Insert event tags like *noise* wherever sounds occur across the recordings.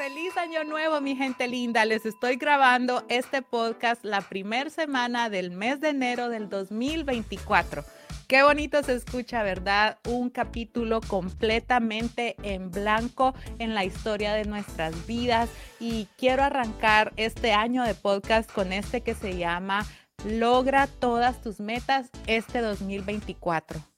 Feliz año nuevo, mi gente linda. Les estoy grabando este podcast la primera semana del mes de enero del 2024. Qué bonito se escucha, ¿verdad? Un capítulo completamente en blanco en la historia de nuestras vidas. Y quiero arrancar este año de podcast con este que se llama Logra todas tus metas este 2024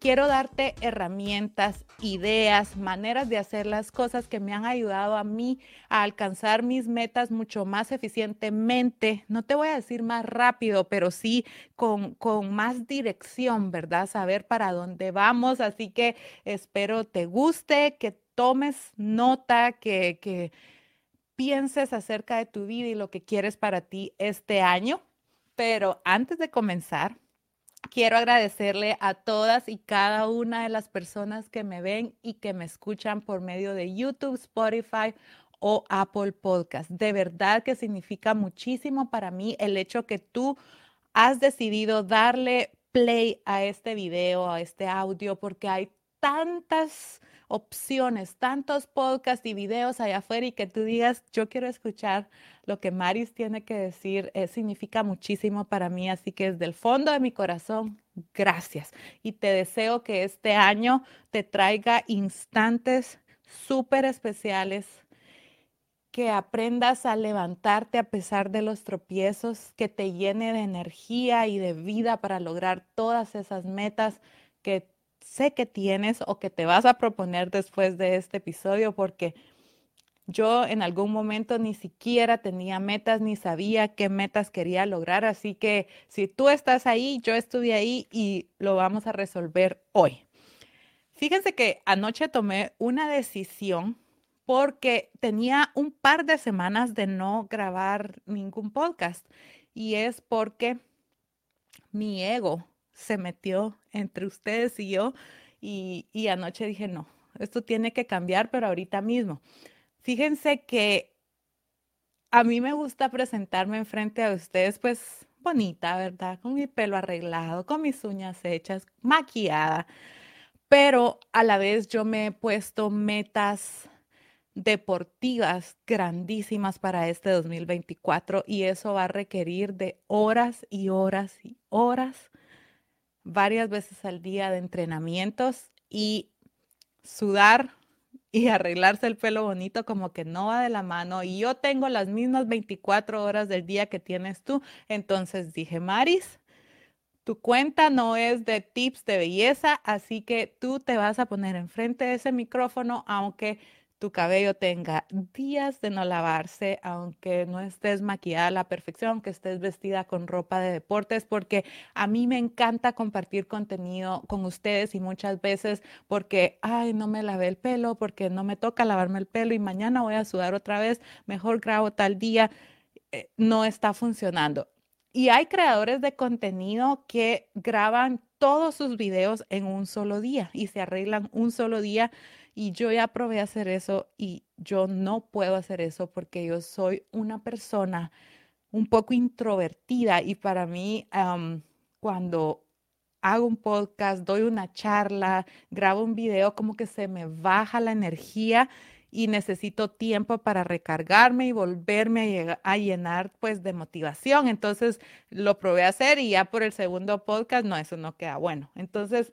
quiero darte herramientas, ideas, maneras de hacer las cosas que me han ayudado a mí a alcanzar mis metas mucho más eficientemente. No te voy a decir más rápido, pero sí con, con más dirección, ¿verdad? Saber para dónde vamos. Así que espero te guste, que tomes nota, que, que pienses acerca de tu vida y lo que quieres para ti este año. Pero antes de comenzar, Quiero agradecerle a todas y cada una de las personas que me ven y que me escuchan por medio de YouTube, Spotify o Apple Podcast. De verdad que significa muchísimo para mí el hecho que tú has decidido darle play a este video, a este audio, porque hay tantas opciones, tantos podcasts y videos allá afuera y que tú digas, yo quiero escuchar lo que Maris tiene que decir, eh, significa muchísimo para mí. Así que desde el fondo de mi corazón, gracias. Y te deseo que este año te traiga instantes súper especiales que aprendas a levantarte a pesar de los tropiezos, que te llene de energía y de vida para lograr todas esas metas que sé que tienes o que te vas a proponer después de este episodio, porque yo en algún momento ni siquiera tenía metas ni sabía qué metas quería lograr, así que si tú estás ahí, yo estuve ahí y lo vamos a resolver hoy. Fíjense que anoche tomé una decisión porque tenía un par de semanas de no grabar ningún podcast y es porque mi ego se metió entre ustedes y yo y, anoche dije, no, esto tiene que cambiar, pero ahorita mismo. Fíjense que a mí me gusta presentarme enfrente a ustedes, pues bonita, ¿verdad? Con mi pelo arreglado, con mis uñas hechas, maquillada, pero a la vez yo me he puesto metas deportivas grandísimas para este 2024 y eso va a requerir de horas y horas y horas varias veces al día de entrenamientos y sudar y arreglarse el pelo bonito como que no va de la mano y yo tengo las mismas 24 horas del día que tienes tú. Entonces dije, Maris, tu cuenta no es de tips de belleza, así que tú te vas a poner enfrente de ese micrófono, aunque tu cabello tenga días de no lavarse, aunque no estés maquillada a la perfección, aunque estés vestida con ropa de deportes, porque a mí me encanta compartir contenido con ustedes y muchas veces porque, ay, no me lavé el pelo, porque no me toca lavarme el pelo y mañana voy a sudar otra vez, mejor grabo tal día, eh, no está funcionando. Y hay creadores de contenido que graban todos sus videos en un solo día y se arreglan un solo día y yo ya probé hacer eso y yo no puedo hacer eso porque yo soy una persona un poco introvertida y para mí cuando hago un podcast, doy una charla, grabo un video, como que se me baja la energía y necesito tiempo para recargarme y volverme a, a, llenar pues de motivación. Entonces lo probé a hacer y ya por el segundo podcast, no, eso no queda bueno. Entonces,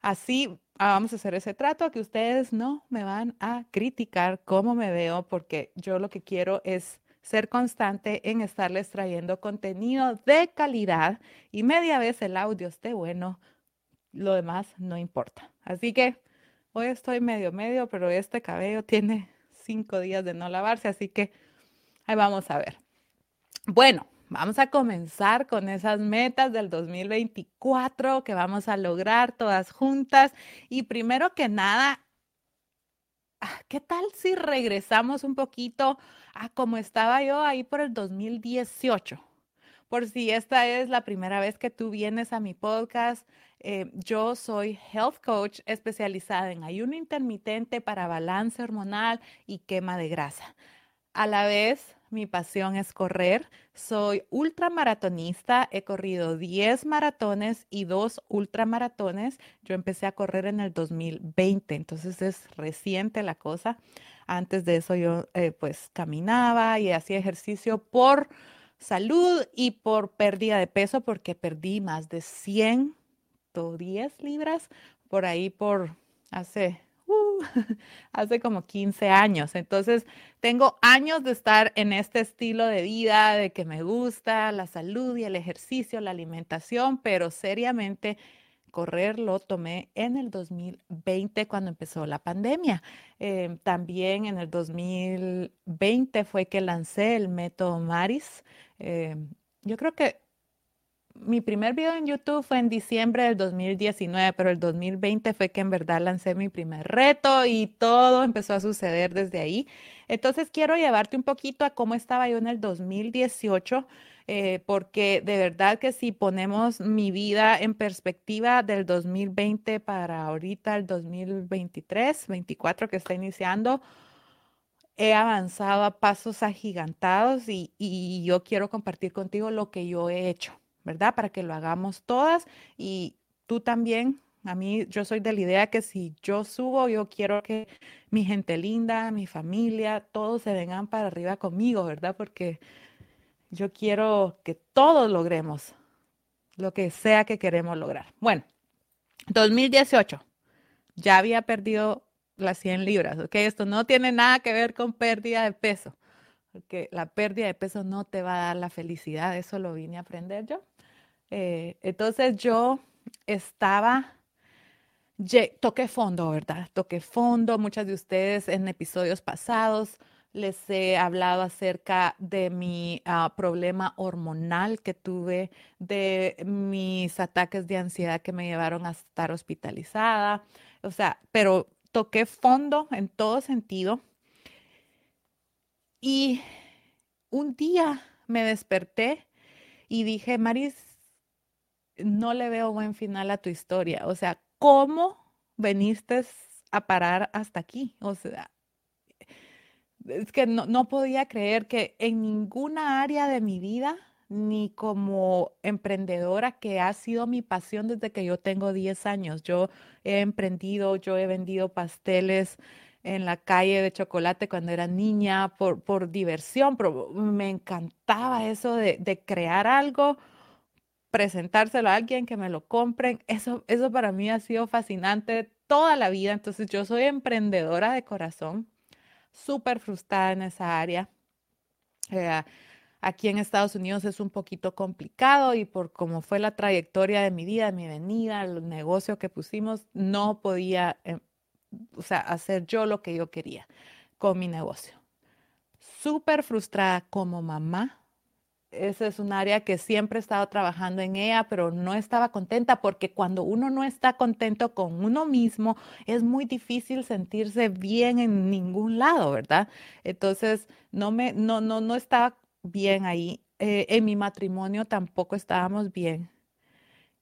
así Ah, vamos a hacer ese trato, que ustedes no me van a criticar cómo me veo, porque yo lo que quiero es ser constante en estarles trayendo contenido de calidad y media vez el audio esté bueno, lo demás no importa. Así que hoy estoy medio medio, pero este cabello tiene cinco días de no lavarse, así que ahí vamos a ver. Bueno, Vamos a comenzar con esas metas del 2024 que vamos a lograr todas juntas. Y primero que nada, ah, ¿qué tal si regresamos un poquito a cómo estaba yo ahí por el 2018? Por si esta es la primera vez que tú vienes a mi podcast, eh, yo soy health coach especializada en ayuno intermitente para balance hormonal y quema de grasa. A la vez mi pasión es correr. Soy ultramaratonista, he corrido 10 maratones y dos ultramaratones. Yo empecé a correr en el 2020, entonces es reciente la cosa. Antes de eso yo eh, pues caminaba y hacía ejercicio por salud y por pérdida de peso porque perdí más de 110 libras por ahí por hace uh, *laughs* hace como 15 años. Entonces, tengo años de estar en este estilo de vida, de que me gusta la salud y el ejercicio, la alimentación, pero seriamente correr lo tomé en el 2020 cuando empezó la pandemia. Em, también en el 2020 fue que lancé el método Maris. Em, yo creo que mi primer video en YouTube fue en diciembre del 2019, pero el 2020 fue que en verdad lancé mi primer reto y todo empezó a suceder desde ahí. Entonces quiero llevarte un poquito a cómo estaba yo en el 2018, eh, porque de verdad que si ponemos mi vida en perspectiva del 2020 para ahorita el 2023, 24 que está iniciando, he avanzado a pasos agigantados y yo quiero compartir contigo lo que yo he hecho. ¿Verdad? Para que lo hagamos todas y tú también. A mí, yo soy de la idea que si yo subo, yo quiero que mi gente linda, mi familia, todos se vengan para arriba conmigo, ¿verdad? Porque yo quiero que todos logremos lo que sea que queremos lograr. Bueno, 2018, ya había perdido las 100 libras, ¿ok? Esto no tiene nada que ver con pérdida de peso, porque la pérdida de peso no te va a dar la felicidad, eso lo vine a aprender yo. Eh, entonces yo estaba, toqué fondo, ¿verdad? Toqué fondo. Muchas de ustedes en episodios pasados les he hablado acerca de mi ah, problema hormonal que tuve, de mis ataques de ansiedad que me llevaron a estar hospitalizada. O sea, pero toqué fondo en todo sentido. Y un día me desperté y dije, Maris, no le veo buen final a tu historia. O sea, ¿cómo veniste a parar hasta aquí? O sea, es que no, podía creer que en ninguna área de mi vida, ni como emprendedora, que ha sido mi pasión desde que yo tengo 10 años, yo he emprendido, yo he vendido pasteles en la calle de chocolate cuando era niña por, por diversión, pero me encantaba eso de, de crear algo presentárselo a alguien que me lo compren. Eso, eso para mí ha sido fascinante toda la vida. Entonces yo soy emprendedora de corazón, súper frustrada en esa área. Eh, aquí en Estados Unidos es un poquito complicado y por cómo fue la trayectoria de mi vida, mi venida, el negocio que pusimos, no podía eh, o sea, hacer yo lo que yo quería con mi negocio. Súper frustrada como mamá, ese es un área que siempre he estado trabajando en ella, pero no estaba contenta porque cuando uno no está contento con uno mismo, es muy difícil sentirse bien en ningún lado, ¿verdad? Entonces, no me, no, no, no estaba bien ahí. Eh, en mi matrimonio tampoco estábamos bien.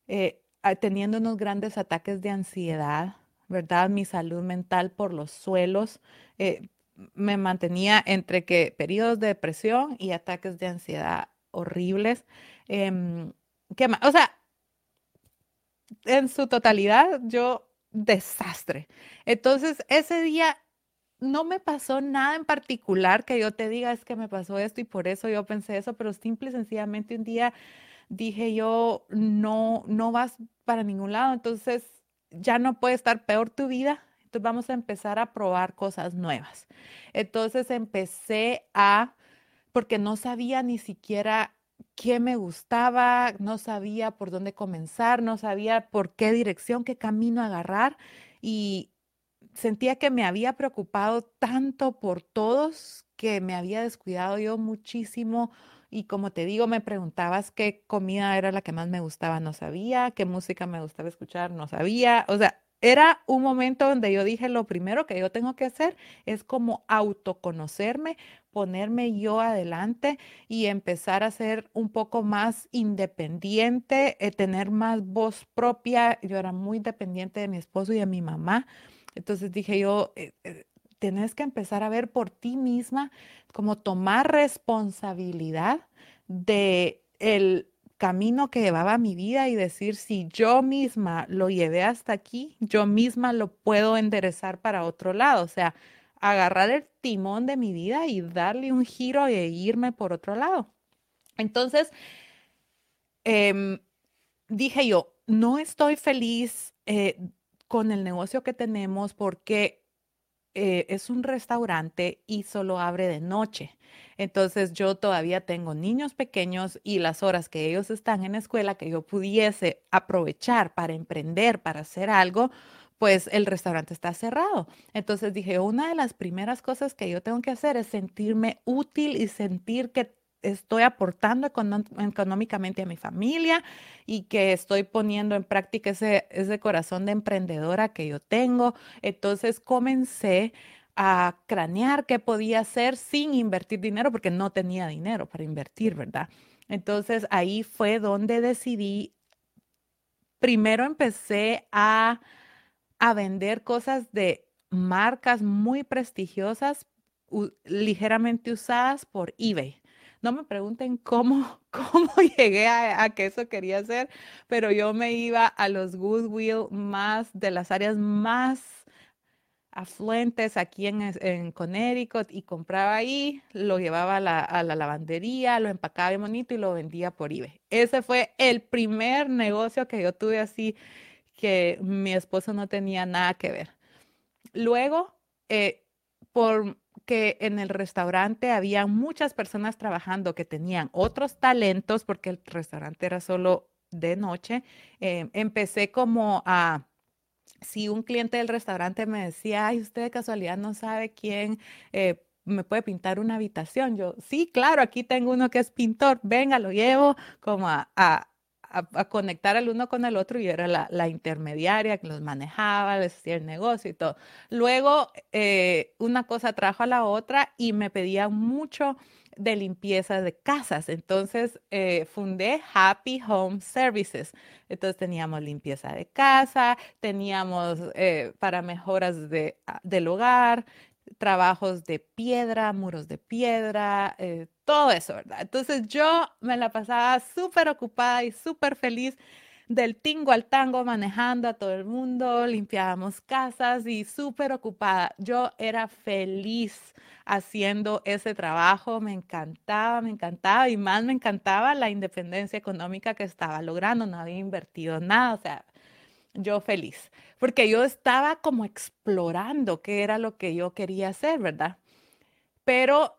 Eh, teniendo unos grandes ataques de ansiedad, ¿verdad? Mi salud mental por los suelos. Eh, me mantenía entre que periodos de depresión y ataques de ansiedad horribles. Em, ¿qué más? O sea, en su totalidad, yo desastre. Entonces, ese día no me pasó nada en particular que yo te diga es que me pasó esto y por eso yo pensé eso, pero simple y sencillamente un día dije yo, no, no vas para ningún lado, entonces ya no puede estar peor tu vida, entonces vamos a empezar a probar cosas nuevas. Entonces empecé a porque no sabía ni siquiera qué me gustaba, no sabía por dónde comenzar, no sabía por qué dirección, qué camino agarrar y sentía que me había preocupado tanto por todos que me había descuidado yo muchísimo y como te digo, me preguntabas qué comida era la que más me gustaba, no sabía, qué música me gustaba escuchar, no sabía, o sea, era un momento donde yo dije, lo primero que yo tengo que hacer es como autoconocerme, ponerme yo adelante y empezar a ser un poco más independiente, eh, tener más voz propia. Yo era muy dependiente de mi esposo y de mi mamá. Entonces dije yo, eh, eh, tenés que empezar a ver por ti misma, como tomar responsabilidad de el camino que llevaba mi vida y decir, si yo misma lo llevé hasta aquí, yo misma lo puedo enderezar para otro lado. O sea, agarrar el timón de mi vida y darle un giro e irme por otro lado. Entonces, em, dije yo, no estoy feliz eh, con el negocio que tenemos porque eh, es un restaurante y solo abre de noche. Entonces yo todavía tengo niños pequeños y las horas que ellos están en la escuela que yo pudiese aprovechar para emprender, para hacer algo, pues el restaurante está cerrado. Entonces dije, una de las primeras cosas que yo tengo que hacer es sentirme útil y sentir que estoy aportando económicamente a mi familia y que estoy poniendo en práctica ese, ese corazón de emprendedora que yo tengo. Entonces comencé a cranear qué podía hacer sin invertir dinero porque no tenía dinero para invertir, ¿verdad? Entonces ahí fue donde decidí, primero empecé a, a vender cosas de marcas muy prestigiosas, ligeramente usadas por eBay. No me pregunten cómo, *laughs* cómo llegué a, que eso quería hacer, pero yo me iba a los Goodwill más de las áreas más afluentes aquí en, en Connecticut y compraba ahí, lo llevaba a la, lavandería, lo empacaba bien bonito y lo vendía por eBay. Ese fue el primer negocio que yo tuve así que mi esposo no tenía nada que ver. Luego, eh, por que en el restaurante había muchas personas trabajando que tenían otros talentos, porque el restaurante era solo de noche, eh, empecé como a si un cliente del restaurante me decía, ay, usted de casualidad no sabe quién eh, me puede pintar una habitación. Yo, sí, claro, aquí tengo uno que es pintor, venga, lo llevo como a, a, conectar al uno con el otro y era la, intermediaria que los manejaba, les hacía el negocio y todo. Luego, eh, una cosa trajo a la otra y me pedía mucho de limpieza de casas. Entonces eh, fundé Happy Home Services. Entonces teníamos limpieza de casa, teníamos eh, para mejoras de, ah, del hogar, trabajos de piedra, muros de piedra, eh, todo eso, ¿verdad? Entonces yo me la pasaba súper ocupada y súper feliz del tingo al tango, manejando a todo el mundo, limpiábamos casas y súper ocupada. Yo era feliz haciendo ese trabajo, me encantaba, me encantaba y más me encantaba la independencia económica que estaba logrando, no había invertido nada, o sea, yo feliz, porque yo estaba como explorando qué era lo que yo quería hacer, ¿verdad? Pero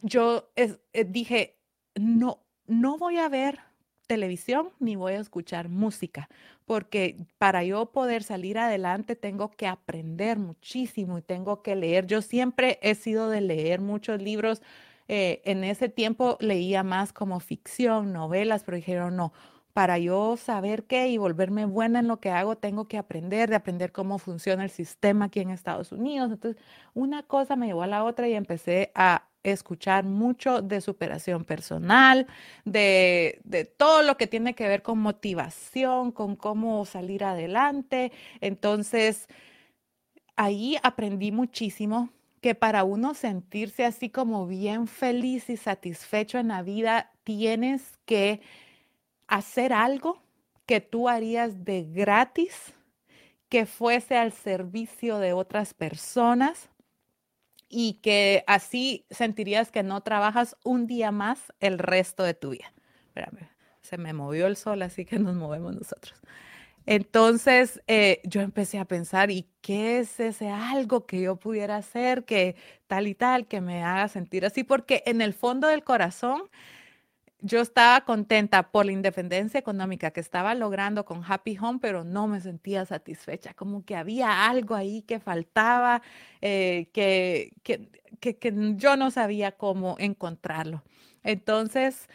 yo eh, dije, no, no voy a ver televisión ni voy a escuchar música, porque para yo poder salir adelante tengo que aprender muchísimo y tengo que leer. Yo siempre he sido de leer muchos libros. Eh, en ese tiempo leía más como ficción, novelas, pero dijeron, no, para yo saber qué y volverme buena en lo que hago, tengo que aprender, de aprender cómo funciona el sistema aquí en Estados Unidos. Entonces, una cosa me llevó a la otra y empecé a escuchar mucho de superación personal, de, de, todo lo que tiene que ver con motivación, con cómo salir adelante. Entonces, ahí aprendí muchísimo que para uno sentirse así como bien feliz y satisfecho en la vida, tienes que hacer algo que tú harías de gratis, que fuese al servicio de otras personas y que así sentirías que no trabajas un día más el resto de tu vida. Espérame, se me movió el sol, así que nos movemos nosotros. Entonces eh, yo empecé a pensar, ¿y qué es ese algo que yo pudiera hacer, que tal y tal, que me haga sentir así? Porque en el fondo del corazón yo estaba contenta por la independencia económica que estaba logrando con Happy Home, pero no me sentía satisfecha, como que había algo ahí que faltaba, eh, que, que, que, yo no sabía cómo encontrarlo. Entonces,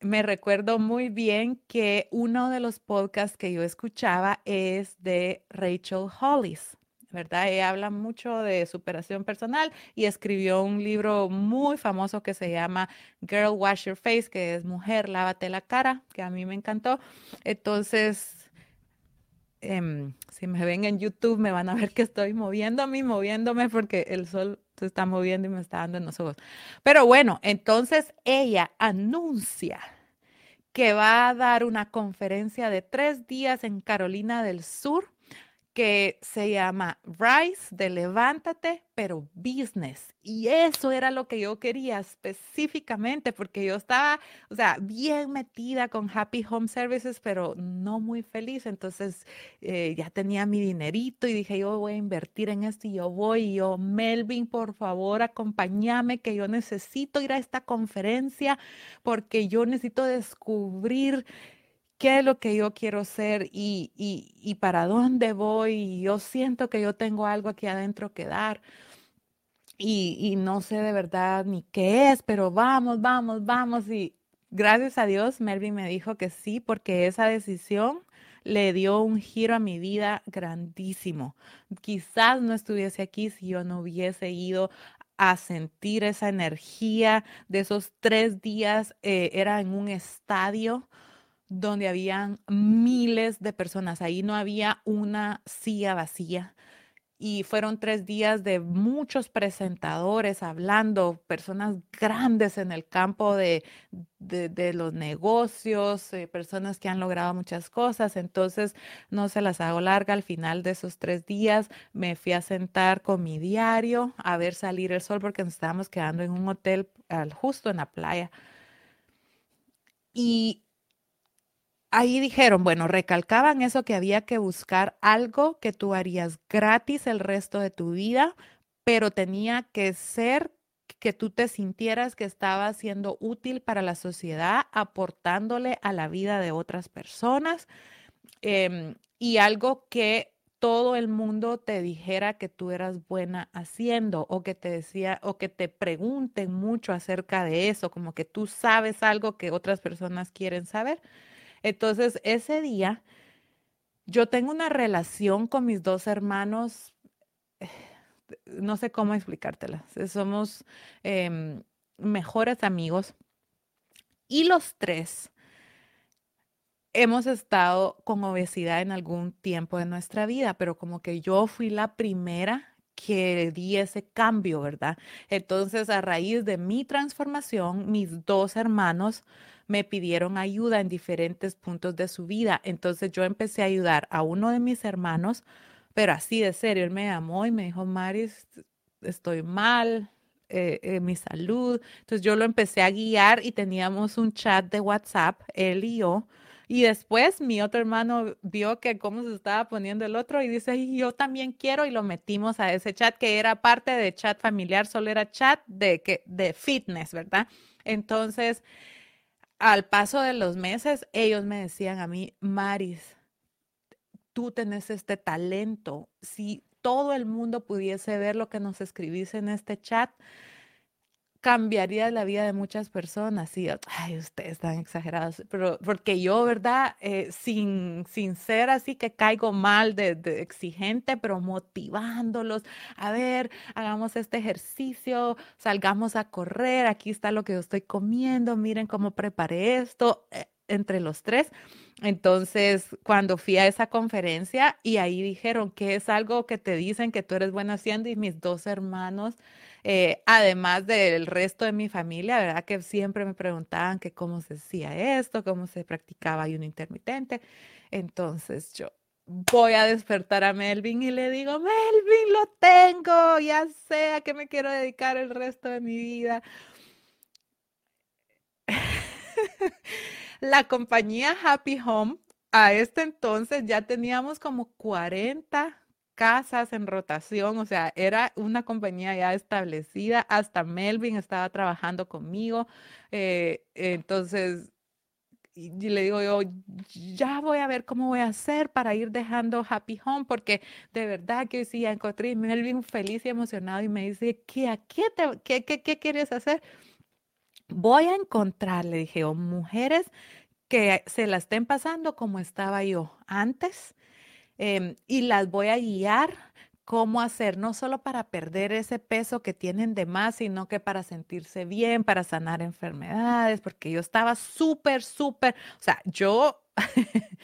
me recuerdo muy bien que uno de los podcasts que yo escuchaba es de Rachel Hollis. ¿Verdad? Ella habla mucho de superación personal y escribió un libro muy famoso que se llama Girl Wash Your Face, que es Mujer, lávate la cara, que a mí me encantó. Entonces, em, si me ven en YouTube me van a ver que estoy moviéndome, moviéndome porque el sol se está moviendo y me está dando en los ojos. Pero bueno, entonces ella anuncia que va a dar una conferencia de tres días en Carolina del Sur que se llama Rise de Levántate, pero Business. Y eso era lo que yo quería específicamente, porque yo estaba, o sea, bien metida con Happy Home Services, pero no muy feliz. Entonces eh, ya tenía mi dinerito y dije, yo voy a invertir en esto y yo voy. Y yo, Melvin, por favor, acompáñame, que yo necesito ir a esta conferencia porque yo necesito descubrir qué es lo que yo quiero ser y, y, para dónde voy. Y yo siento que yo tengo algo aquí adentro que dar. Y, y, no sé de verdad ni qué es, pero vamos, vamos, vamos. Y gracias a Dios, Melvin me dijo que sí, porque esa decisión le dio un giro a mi vida grandísimo. Quizás no estuviese aquí si yo no hubiese ido a sentir esa energía de esos tres días. Eh, era en un estadio donde habían miles de personas. Ahí no había una silla vacía. Y fueron tres días de muchos presentadores hablando, personas grandes en el campo de, de, los negocios, eh, personas que han logrado muchas cosas. Entonces, no se las hago larga. Al final de esos tres días me fui a sentar con mi diario a ver salir el sol porque nos estábamos quedando en un hotel justo en la playa. Y ahí dijeron, bueno, recalcaban eso que había que buscar algo que tú harías gratis el resto de tu vida, pero tenía que ser que tú te sintieras que estaba siendo útil para la sociedad, aportándole a la vida de otras personas em, y algo que todo el mundo te dijera que tú eras buena haciendo o que te decía o que te pregunten mucho acerca de eso, como que tú sabes algo que otras personas quieren saber. Entonces, ese día, yo tengo una relación con mis dos hermanos, *sighs* no sé cómo explicártela. Somos em, mejores amigos y los tres hemos estado con obesidad en algún tiempo de nuestra vida, pero como que yo fui la primera que di ese cambio, ¿verdad? Entonces, a raíz de mi transformación, mis dos hermanos me pidieron ayuda en diferentes puntos de su vida. Entonces yo empecé a ayudar a uno de mis hermanos, pero así de serio, él me llamó y me dijo, Maris, estoy mal, eh, eh, mi salud. Entonces yo lo empecé a guiar y teníamos un chat de WhatsApp, él y yo. Y después mi otro hermano vio que cómo se estaba poniendo el otro y dice, yo también quiero y lo metimos a ese chat que era parte de chat familiar, solo era chat de, que, de fitness, ¿verdad? Entonces, al paso de los meses, ellos me decían a mí, Maris, tú tenés este talento. Si todo el mundo pudiese ver lo que nos escribís en este chat, cambiaría la vida de muchas personas. Y, ay, ustedes están exagerados, pero porque yo, ¿verdad? Eh, sin, sin ser así que caigo mal de, de, exigente, pero motivándolos, a ver, hagamos este ejercicio, salgamos a correr, aquí está lo que yo estoy comiendo, miren cómo preparé esto, eh, entre los tres. Entonces, cuando fui a esa conferencia y ahí dijeron que es algo que te dicen que tú eres bueno haciendo y mis dos hermanos eh, además del resto de mi familia, ¿verdad? Que siempre me preguntaban que cómo se hacía esto, cómo se practicaba ayuno intermitente. Entonces yo voy a despertar a Melvin y le digo, Melvin, lo tengo, ya sé a qué me quiero dedicar el resto de mi vida. *laughs* La compañía Happy Home, a este entonces ya teníamos como 40 casas en rotación, o sea, era una compañía ya establecida, hasta Melvin estaba trabajando conmigo, eh, entonces y le digo yo, ya voy a ver cómo voy a hacer para ir dejando Happy Home, porque de verdad que sí, encontré Melvin feliz y emocionado y me dice, ¿qué, qué, qué, qué, qué quieres hacer? Voy a encontrar, le dije, o mujeres que se la estén pasando como estaba yo antes, Em, y las voy a guiar cómo hacer, no solo para perder ese peso que tienen de más, sino que para sentirse bien, para sanar enfermedades, porque yo estaba súper, súper, o sea, yo *laughs*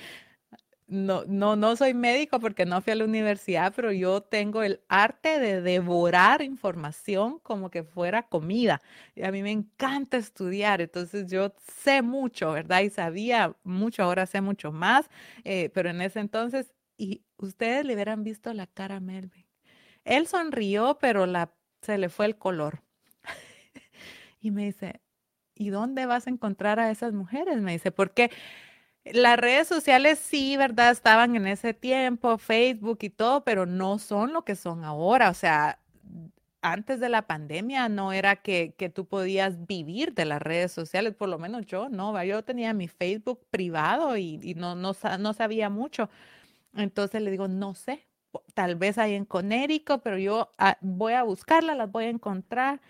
no, no, no soy médico porque no fui a la universidad, pero yo tengo el arte de devorar información como que fuera comida. Y a mí me encanta estudiar, entonces yo sé mucho, ¿verdad? Y sabía mucho, ahora sé mucho más, eh, pero en ese entonces, y ustedes le hubieran visto la cara a Melvin. Él sonrió, pero la, se le fue el color. *laughs* y me dice, ¿y dónde vas a encontrar a esas mujeres? Me dice, porque las redes sociales sí, ¿verdad? Estaban en ese tiempo, Facebook y todo, pero no son lo que son ahora. O sea, antes de la pandemia no era que, que tú podías vivir de las redes sociales, por lo menos yo, no, yo tenía mi Facebook privado y, no, no, no sabía mucho. Entonces le digo, no sé, tal vez hay en Conérico, pero yo ah, voy a buscarla, las voy a encontrar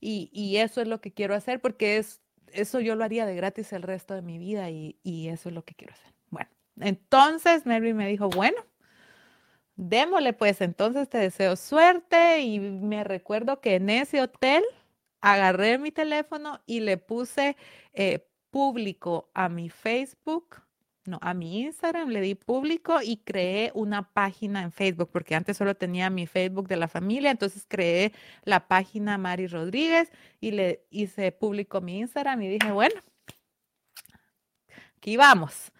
y, y eso es lo que quiero hacer porque es eso yo lo haría de gratis el resto de mi vida y, eso es lo que quiero hacer. Bueno, entonces Mary me dijo, bueno, démosle pues, entonces te deseo suerte y me recuerdo que en ese hotel agarré mi teléfono y le puse eh, público a mi Facebook no, a mi Instagram le di público y creé una página en Facebook, porque antes solo tenía mi Facebook de la familia, entonces creé la página Mari Rodríguez y le hice público mi Instagram y dije, bueno, aquí vamos.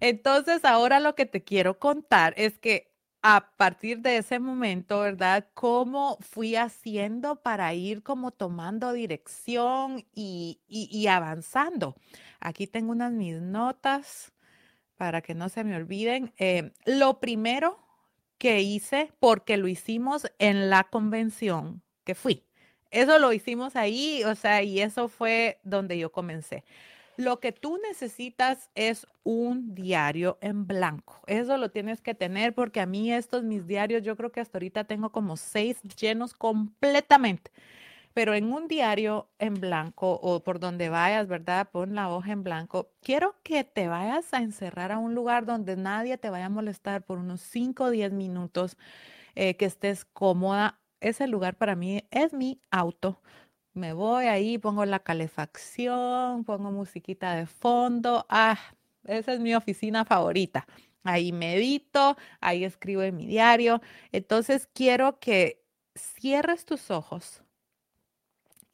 Entonces, ahora lo que te quiero contar es que a partir de ese momento, ¿verdad? ¿Cómo fui haciendo para ir como tomando dirección y, y avanzando? Aquí tengo unas mis notas para que no se me olviden. Eh, lo primero que hice, porque lo hicimos en la convención que fui. Eso lo hicimos ahí, o sea, y eso fue donde yo comencé. Lo que tú necesitas es un diario en blanco. Eso lo tienes que tener porque a mí estos mis diarios, yo creo que hasta ahorita tengo como seis llenos completamente pero en un diario en blanco o por donde vayas, ¿verdad? Pon la hoja en blanco. Quiero que te vayas a encerrar a un lugar donde nadie te vaya a molestar por unos 5 o 10 minutos, eh, que estés cómoda. Ese lugar para mí es mi auto. Me voy ahí, pongo la calefacción, pongo musiquita de fondo. Ah, esa es mi oficina favorita. Ahí medito, ahí escribo en mi diario. Entonces quiero que cierres tus ojos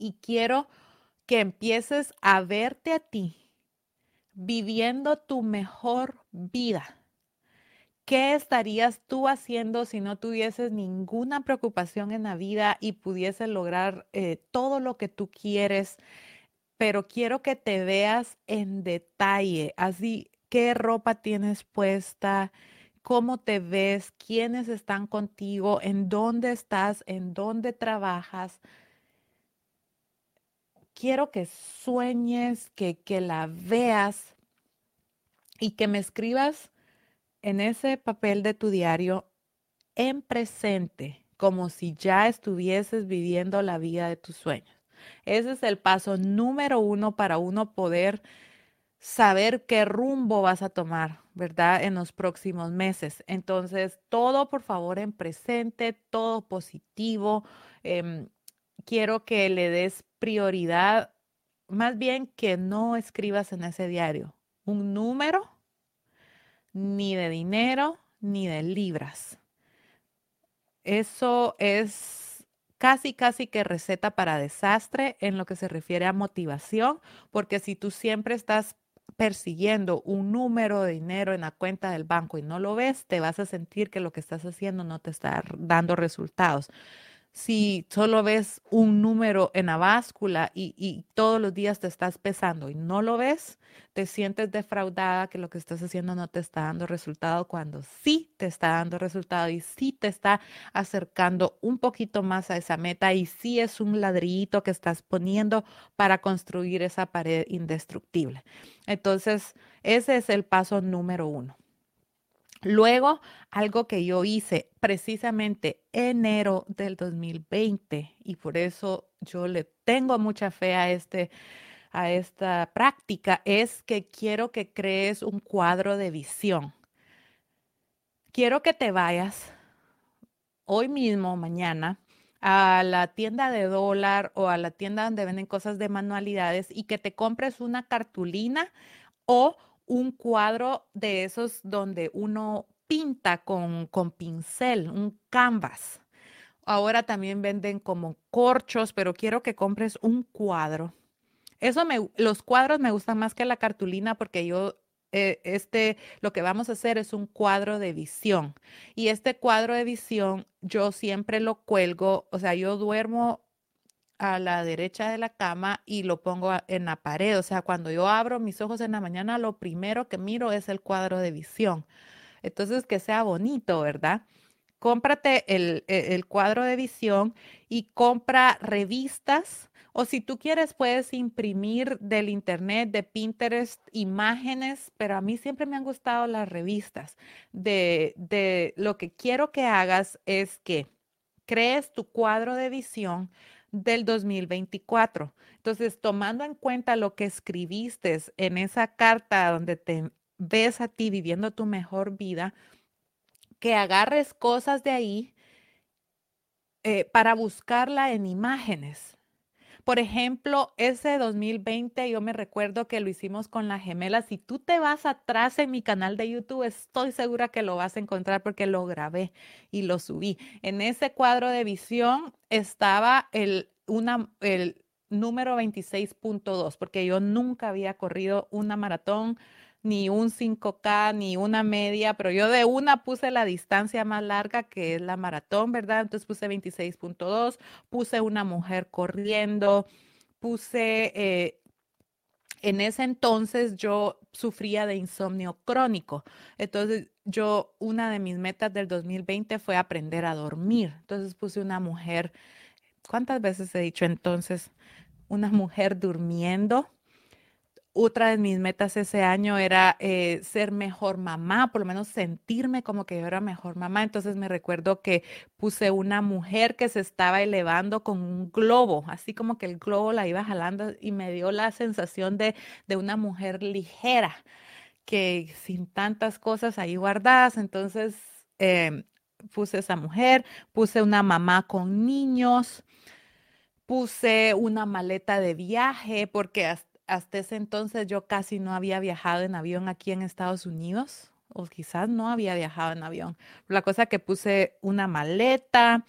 y quiero que empieces a verte a ti viviendo tu mejor vida. ¿Qué estarías tú haciendo si no tuvieses ninguna preocupación en la vida y pudieses lograr eh, todo lo que tú quieres? Pero quiero que te veas en detalle, así, qué ropa tienes puesta, cómo te ves, quiénes están contigo, en dónde estás, en dónde trabajas, quiero que sueñes, que, que la veas y que me escribas en ese papel de tu diario en presente, como si ya estuvieses viviendo la vida de tus sueños. Ese es el paso número uno para uno poder saber qué rumbo vas a tomar, ¿verdad? En los próximos meses. Entonces, todo por favor en presente, todo positivo. Em, quiero que le des prioridad, más bien que no escribas en ese diario un número, ni de dinero, ni de libras. Eso es casi, casi que receta para desastre en lo que se refiere a motivación, porque si tú siempre estás persiguiendo un número de dinero en la cuenta del banco y no lo ves, te vas a sentir que lo que estás haciendo no te está dando resultados si solo ves un número en la báscula y, todos los días te estás pesando y no lo ves, te sientes defraudada que lo que estás haciendo no te está dando resultado cuando sí te está dando resultado y sí te está acercando un poquito más a esa meta y sí es un ladrillito que estás poniendo para construir esa pared indestructible. Entonces, ese es el paso número uno. Luego, algo que yo hice precisamente enero del 2020 y por eso yo le tengo mucha fe a este a esta práctica es que quiero que crees un cuadro de visión. Quiero que te vayas hoy mismo, mañana, a la tienda de dólar o a la tienda donde venden cosas de manualidades y que te compres una cartulina o un cuadro de esos donde uno pinta con, con pincel, un canvas. Ahora también venden como corchos, pero quiero que compres un cuadro. Eso me, los cuadros me gustan más que la cartulina porque yo eh, este, lo que vamos a hacer es un cuadro de visión. Y este cuadro de visión yo siempre lo cuelgo, o sea, yo duermo a la derecha de la cama y lo pongo en la pared. O sea, cuando yo abro mis ojos en la mañana, lo primero que miro es el cuadro de visión. Entonces, que sea bonito, ¿verdad? Cómprate el, e, el cuadro de visión y compra revistas o si tú quieres, puedes imprimir del internet, de Pinterest, imágenes, pero a mí siempre me han gustado las revistas. De, de lo que quiero que hagas es que crees tu cuadro de visión del 2024. Entonces, tomando en cuenta lo que escribiste en esa carta donde te ves a ti viviendo tu mejor vida, que agarres cosas de ahí eh, para buscarla en imágenes. Por ejemplo, ese 2020 yo me recuerdo que lo hicimos con la gemela. Si tú te vas atrás en mi canal de YouTube, estoy segura que lo vas a encontrar porque lo grabé y lo subí. En ese cuadro de visión estaba el, una, el número 26.2 porque yo nunca había corrido una maratón ni un 5K, ni una media, pero yo de una puse la distancia más larga que es la maratón, ¿verdad? Entonces puse 26.2, puse una mujer corriendo, puse, eh, en ese entonces yo sufría de insomnio crónico. Entonces yo, una de mis metas del 2020 fue aprender a dormir. Entonces puse una mujer, ¿cuántas veces he dicho entonces? Una mujer durmiendo otra de mis metas ese año era eh, ser mejor mamá, por lo menos sentirme como que yo era mejor mamá. Entonces me recuerdo que puse una mujer que se estaba elevando con un globo, así como que el globo la iba jalando y me dio la sensación de, de una mujer ligera, que sin tantas cosas ahí guardadas. Entonces em, puse esa mujer, puse una mamá con niños. Puse una maleta de viaje porque hasta hasta ese entonces yo casi no había viajado en avión aquí en Estados Unidos, o quizás no había viajado en avión. La cosa que puse una maleta,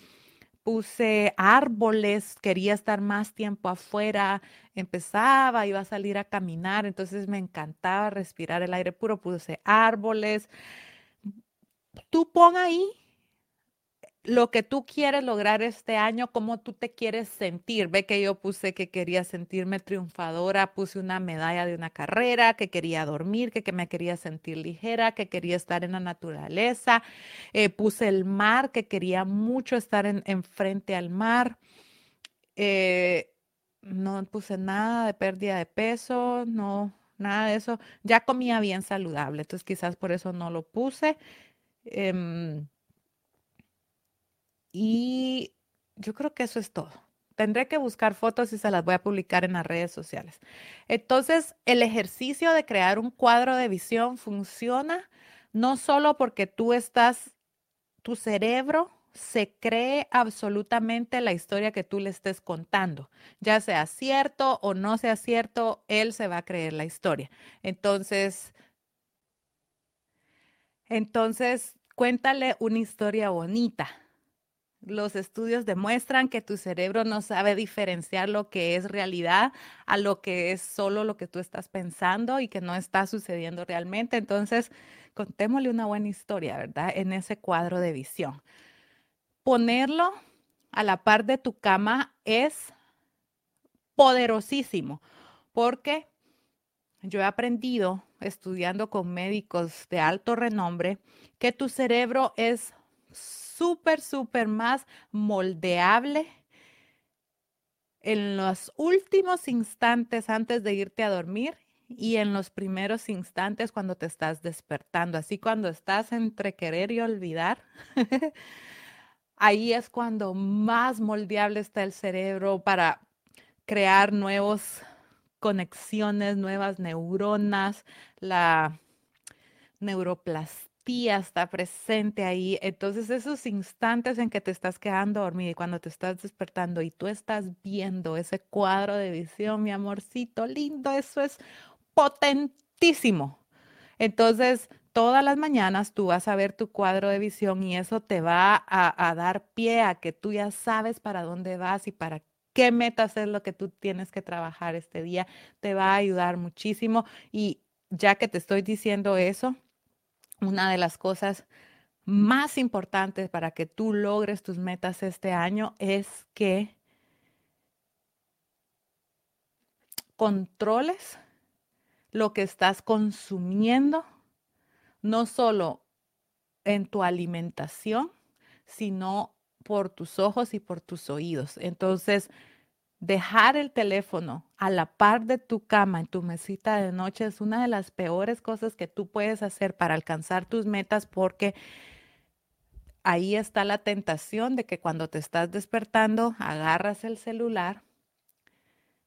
puse árboles, quería estar más tiempo afuera, empezaba, iba a salir a caminar, entonces me encantaba respirar el aire puro, puse árboles. Tú pon ahí lo que tú quieres lograr este año, cómo tú te quieres sentir. Ve que yo puse que quería sentirme triunfadora, puse una medalla de una carrera, que quería dormir, que, me quería sentir ligera, que quería estar en la naturaleza. Eh, puse el mar, que quería mucho estar en, frente al mar. Eh, no puse nada de pérdida de peso, no, nada de eso. Ya comía bien saludable, entonces quizás por eso no lo puse. Em, y yo creo que eso es todo. Tendré que buscar fotos y se las voy a publicar en las redes sociales. Entonces, el ejercicio de crear un cuadro de visión funciona no solo porque tú estás, tu cerebro se cree absolutamente la historia que tú le estés contando. Ya sea cierto o no sea cierto, él se va a creer la historia. Entonces, entonces, cuéntale una historia bonita los estudios demuestran que tu cerebro no sabe diferenciar lo que es realidad a lo que es solo lo que tú estás pensando y que no está sucediendo realmente. Entonces, contémosle una buena historia, ¿verdad? En ese cuadro de visión. Ponerlo a la par de tu cama es poderosísimo porque yo he aprendido estudiando con médicos de alto renombre que tu cerebro es súper, súper más moldeable en los últimos instantes antes de irte a dormir y en los primeros instantes cuando te estás despertando. Así cuando estás entre querer y olvidar, *laughs* ahí es cuando más moldeable está el cerebro para crear nuevas conexiones, nuevas neuronas, la neuroplastia está presente ahí. Entonces esos instantes en que te estás quedando dormido y cuando te estás despertando y tú estás viendo ese cuadro de visión, mi amorcito lindo, eso es potentísimo. Entonces, todas las mañanas tú vas a ver tu cuadro de visión y eso te va a, dar pie a que tú ya sabes para dónde vas y para qué metas es lo que tú tienes que trabajar este día. Te va a ayudar muchísimo. Y ya que te estoy diciendo eso, una de las cosas más importantes para que tú logres tus metas este año es que controles lo que estás consumiendo no solo en tu alimentación, sino por tus ojos y por tus oídos. Entonces, dejar el teléfono a la par de tu cama en tu mesita de noche es una de las peores cosas que tú puedes hacer para alcanzar tus metas porque ahí está la tentación de que cuando te estás despertando agarras el celular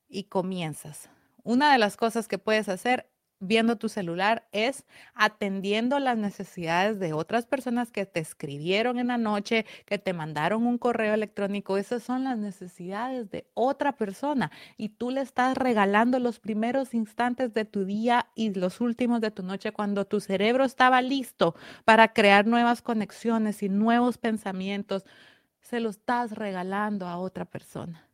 y comienzas. Una de las cosas que puedes hacer viendo tu celular es atendiendo las necesidades de otras personas que te escribieron en la noche, que te mandaron un correo electrónico. Esas son las necesidades de otra persona y tú le estás regalando los primeros instantes de tu día y los últimos de tu noche cuando tu cerebro estaba listo para crear nuevas conexiones y nuevos pensamientos. Se lo estás regalando a otra persona.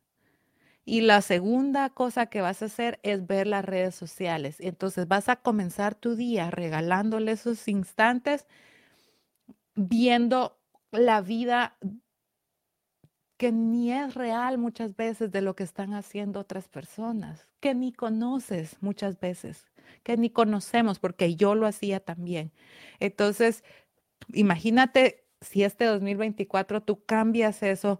Y la segunda cosa que vas a hacer es ver las redes sociales. Entonces vas a comenzar tu día regalándole esos instantes viendo la vida que ni es real muchas veces de lo que están haciendo otras personas, que ni conoces muchas veces, que ni conocemos, porque yo lo hacía también. Entonces, imagínate si este 2024 tú cambias eso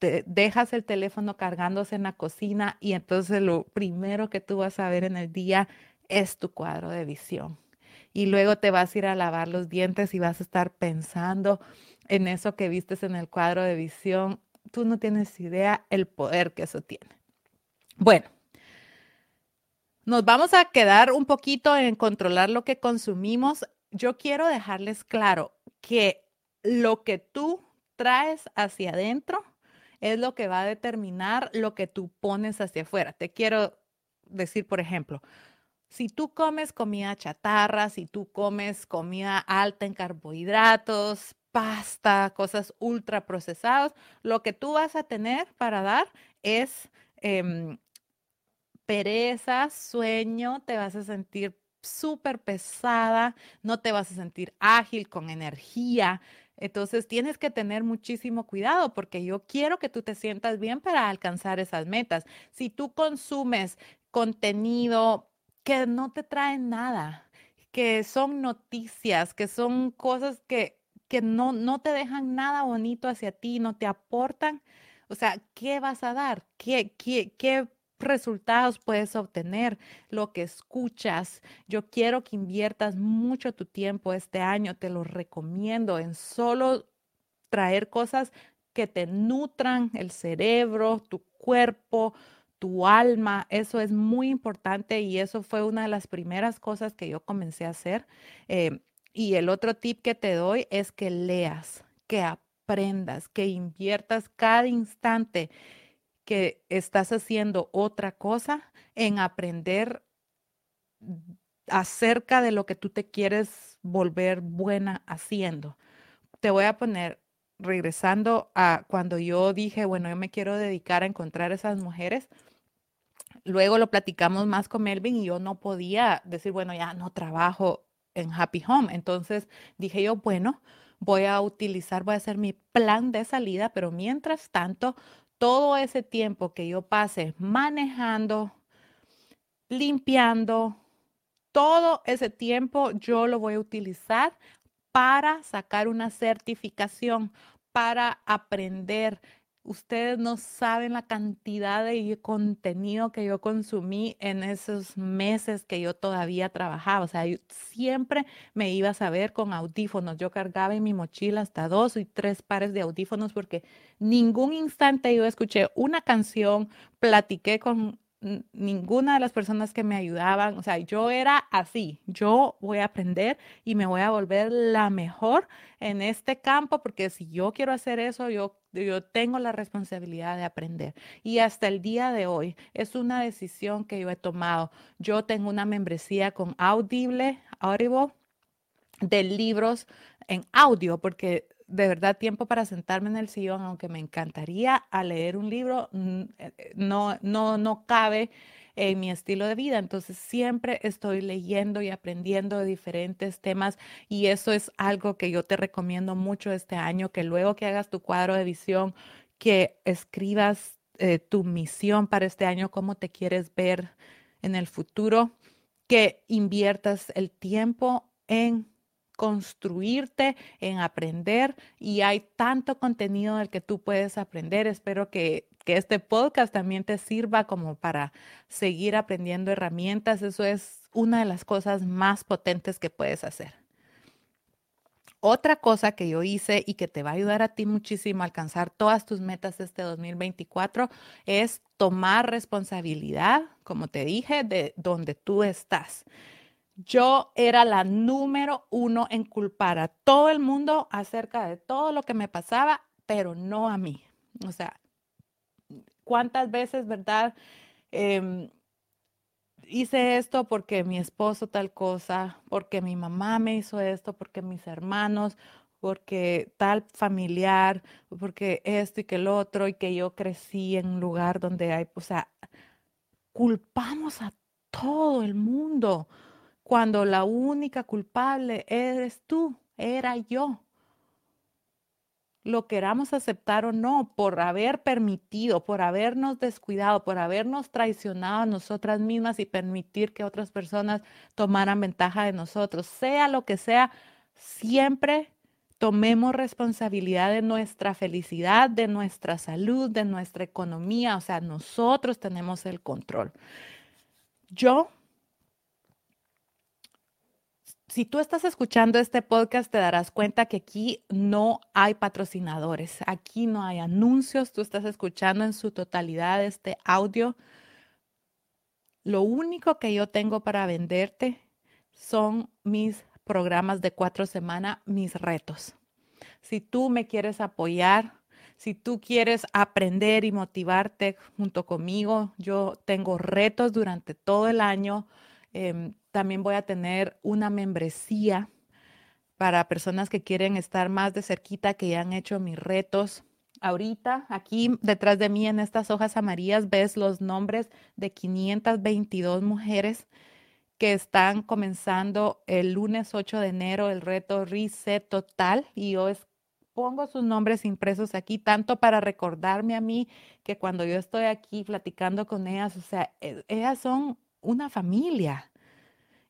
dejas el teléfono cargándose en la cocina y entonces lo primero que tú vas a ver en el día es tu cuadro de visión. Y luego te vas a ir a lavar los dientes y vas a estar pensando en eso que vistes en el cuadro de visión. Tú no tienes idea el poder que eso tiene. Bueno, nos vamos a quedar un poquito en controlar lo que consumimos. Yo quiero dejarles claro que lo que tú traes hacia adentro es lo que va a determinar lo que tú pones hacia afuera. Te quiero decir, por ejemplo, si tú comes comida chatarra, si tú comes comida alta en carbohidratos, pasta, cosas ultra procesadas, lo que tú vas a tener para dar es em, pereza, sueño, te vas a sentir súper pesada, no te vas a sentir ágil, con energía, entonces tienes que tener muchísimo cuidado porque yo quiero que tú te sientas bien para alcanzar esas metas. Si tú consumes contenido que no te trae nada, que son noticias, que son cosas que, que no, no te dejan nada bonito hacia ti, no te aportan, o sea, ¿qué vas a dar? ¿Qué, qué, qué resultados puedes obtener, lo que escuchas. Yo quiero que inviertas mucho tu tiempo este año, te lo recomiendo en solo traer cosas que te nutran el cerebro, tu cuerpo, tu alma. Eso es muy importante y eso fue una de las primeras cosas que yo comencé a hacer. Eh, y el otro tip que te doy es que leas, que aprendas, que inviertas cada instante que estás haciendo otra cosa en aprender acerca de lo que tú te quieres volver buena haciendo. Te voy a poner, regresando a cuando yo dije, bueno, yo me quiero dedicar a encontrar esas mujeres. Luego lo platicamos más con Melvin y yo no podía decir, bueno, ya no trabajo en Happy Home. Entonces dije yo, bueno, voy a utilizar, voy a hacer mi plan de salida, pero mientras tanto todo ese tiempo que yo pase manejando, limpiando, todo ese tiempo yo lo voy a utilizar para sacar una certificación, para aprender, Ustedes no saben la cantidad de contenido que yo consumí en esos meses que yo todavía trabajaba. O sea, yo siempre me iba a saber con audífonos. Yo cargaba en mi mochila hasta dos y tres pares de audífonos porque ningún instante yo escuché una canción, platiqué con ninguna de las personas que me ayudaban, o sea, yo era así, yo voy a aprender y me voy a volver la mejor en este campo, porque si yo quiero hacer eso, yo, yo tengo la responsabilidad de aprender. Y hasta el día de hoy es una decisión que yo he tomado. Yo tengo una membresía con Audible, Audible, de libros en audio, porque de verdad tiempo para sentarme en el sillón, aunque me encantaría a leer un libro, eh, eh, no, no, no cabe en mi estilo de vida. Entonces siempre estoy leyendo y aprendiendo de diferentes temas y eso es algo que yo te recomiendo mucho este año, que luego que hagas tu cuadro de visión, que escribas eh, tu misión para este año, cómo te quieres ver en el futuro, que inviertas el tiempo en construirte, en aprender y hay tanto contenido del que tú puedes aprender. Espero que, que este podcast también te sirva como para seguir aprendiendo herramientas. Eso es una de las cosas más potentes que puedes hacer. Otra cosa que yo hice y que te va a ayudar a ti muchísimo a alcanzar todas tus metas este 2024 es tomar responsabilidad, como te dije, de donde tú estás yo era la número uno en culpar a todo el mundo acerca de todo lo que me pasaba, pero no a mí. O sea, ¿cuántas veces, verdad? Em, hice esto porque mi esposo tal cosa, porque mi mamá me hizo esto, porque mis hermanos, porque tal familiar, porque esto y que el otro, y que yo crecí en un lugar donde hay, o sea, culpamos a todo el mundo cuando la única culpable eres tú, era yo. Lo queramos aceptar o no, por haber permitido, por habernos descuidado, por habernos traicionado a nosotras mismas y permitir que otras personas tomaran ventaja de nosotros, sea lo que sea, siempre tomemos responsabilidad de nuestra felicidad, de nuestra salud, de nuestra economía, o sea, nosotros tenemos el control. Yo si tú estás escuchando este podcast, te darás cuenta que aquí no hay patrocinadores, aquí no hay anuncios, tú estás escuchando en su totalidad este audio. Lo único que yo tengo para venderte son mis programas de cuatro semanas, mis retos. Si tú me quieres apoyar, si tú quieres aprender y motivarte junto conmigo, yo tengo retos durante todo el año. Em, también voy a tener una membresía para personas que quieren estar más de cerquita, que ya han hecho mis retos. Ahorita, aquí detrás de mí en estas hojas amarillas, ves los nombres de 522 mujeres que están comenzando el lunes 8 de enero el reto Reset Total y yo pongo sus nombres impresos aquí, tanto para recordarme a mí que cuando yo estoy aquí platicando con ellas, o sea, e, ellas son una familia.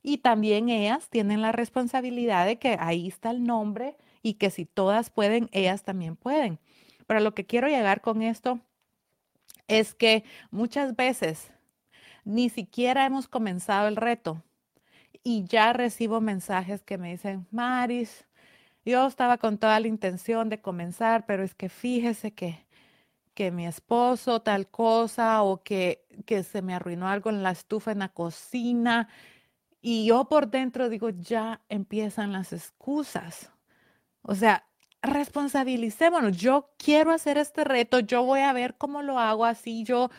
Y también ellas tienen la responsabilidad de que ahí está el nombre y que si todas pueden, ellas también pueden. Pero lo que quiero llegar con esto es que muchas veces ni siquiera hemos comenzado el reto y ya recibo mensajes que me dicen, Maris, yo estaba con toda la intención de comenzar, pero es que fíjese que, que mi esposo tal cosa o que, que se me arruinó algo en la estufa en la cocina y yo por dentro digo, ya empiezan las excusas. O sea, responsabilicémonos. Yo quiero hacer este reto, yo voy a ver cómo lo hago así, yo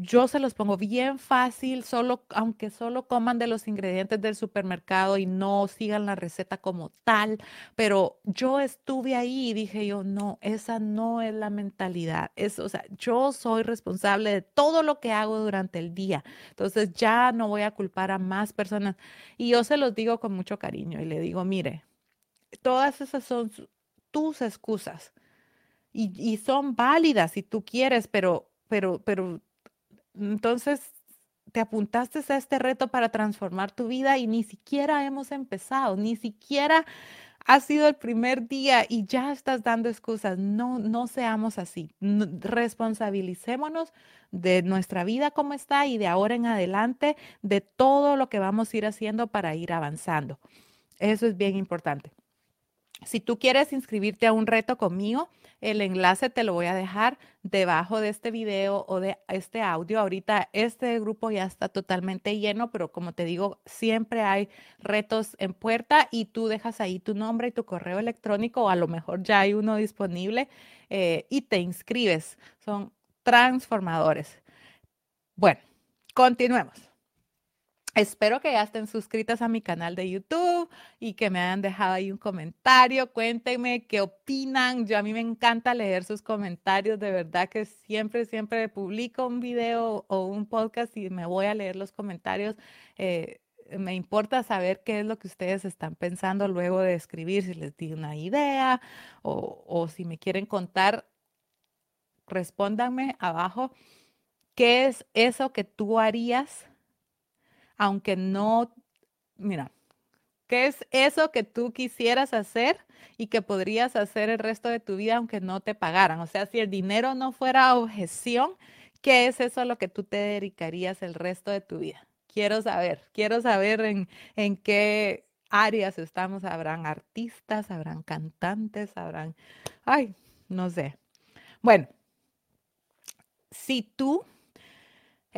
yo se los pongo bien fácil, solo, aunque solo coman de los ingredientes del supermercado y no sigan la receta como tal, pero yo estuve ahí y dije yo, no, esa no es la mentalidad. Es, o sea, yo soy responsable de todo lo que hago durante el día. Entonces ya no voy a culpar a más personas. Y yo se los digo con mucho cariño y le digo, mire, todas esas son tus excusas y, y son válidas si tú quieres, pero, pero, pero entonces, te apuntaste a este reto para transformar tu vida y ni siquiera hemos empezado, ni siquiera ha sido el primer día y ya estás dando excusas. No, no seamos así. Responsabilicémonos de nuestra vida como está y de ahora en adelante de todo lo que vamos a ir haciendo para ir avanzando. Eso es bien importante. Si tú quieres inscribirte a un reto conmigo, el enlace te lo voy a dejar debajo de este video o de este audio. Ahorita este grupo ya está totalmente lleno, pero como te digo, siempre hay retos en puerta y tú dejas ahí tu nombre y tu correo electrónico o a lo mejor ya hay uno disponible eh, y te inscribes. Son transformadores. Bueno, continuemos. Espero que ya estén suscritas a mi canal de YouTube y que me hayan dejado ahí un comentario. Cuéntenme qué opinan. Yo a mí me encanta leer sus comentarios. De verdad que siempre, siempre publico un video o un podcast y me voy a leer los comentarios. Eh, me importa saber qué es lo que ustedes están pensando luego de escribir, si les di una idea o, o si me quieren contar, respóndanme abajo qué es eso que tú harías aunque no, mira, ¿qué es eso que tú quisieras hacer y que podrías hacer el resto de tu vida aunque no te pagaran? O sea, si el dinero no fuera objeción, ¿qué es eso a lo que tú te dedicarías el resto de tu vida? Quiero saber, quiero saber en, en qué áreas estamos. Habrán artistas, habrán cantantes, habrán, ay, no sé. Bueno, si tú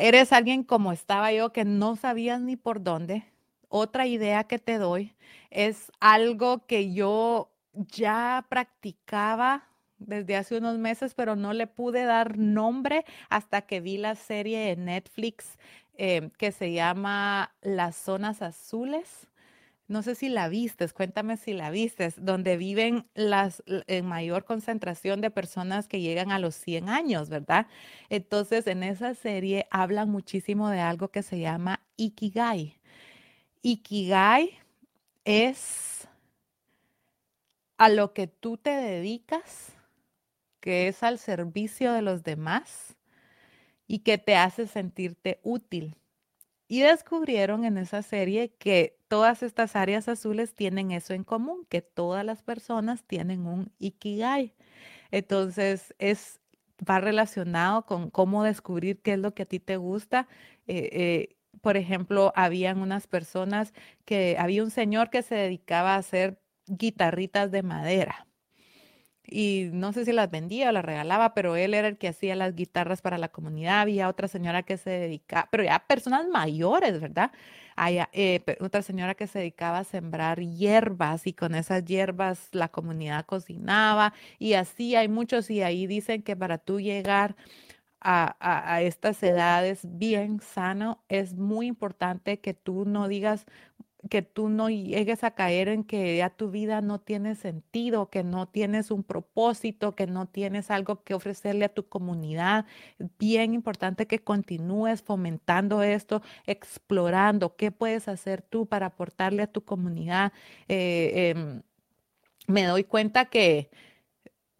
Eres alguien como estaba yo que no sabías ni por dónde. Otra idea que te doy es algo que yo ya practicaba desde hace unos meses, pero no le pude dar nombre hasta que vi la serie de Netflix eh, que se llama Las Zonas Azules no sé si la vistes, cuéntame si la vistes, donde viven las en mayor concentración de personas que llegan a los 100 años, ¿verdad? Entonces, en esa serie hablan muchísimo de algo que se llama Ikigai. Ikigai es a lo que tú te dedicas, que es al servicio de los demás y que te hace sentirte útil. Y descubrieron en esa serie que todas estas áreas azules tienen eso en común, que todas las personas tienen un ikigai. Entonces, es, va relacionado con cómo descubrir qué es lo que a ti te gusta. Eh, eh, por ejemplo, habían unas personas que, había un señor que se dedicaba a hacer guitarritas de madera y no sé si las vendía o las regalaba, pero él era el que hacía las guitarras para la comunidad. Había otra señora que se dedicaba, pero ya personas mayores, ¿verdad? Hay eh, otra señora que se dedicaba a sembrar hierbas y con esas hierbas la comunidad cocinaba y así hay muchos y ahí dicen que para tú llegar a, estas edades bien sano, es muy importante que tú no digas, que tú no llegues a caer en que ya tu vida no tiene sentido, que no tienes un propósito, que no tienes algo que ofrecerle a tu comunidad. Bien importante que continúes fomentando esto, explorando qué puedes hacer tú para aportarle a tu comunidad. Eh, em, me doy cuenta que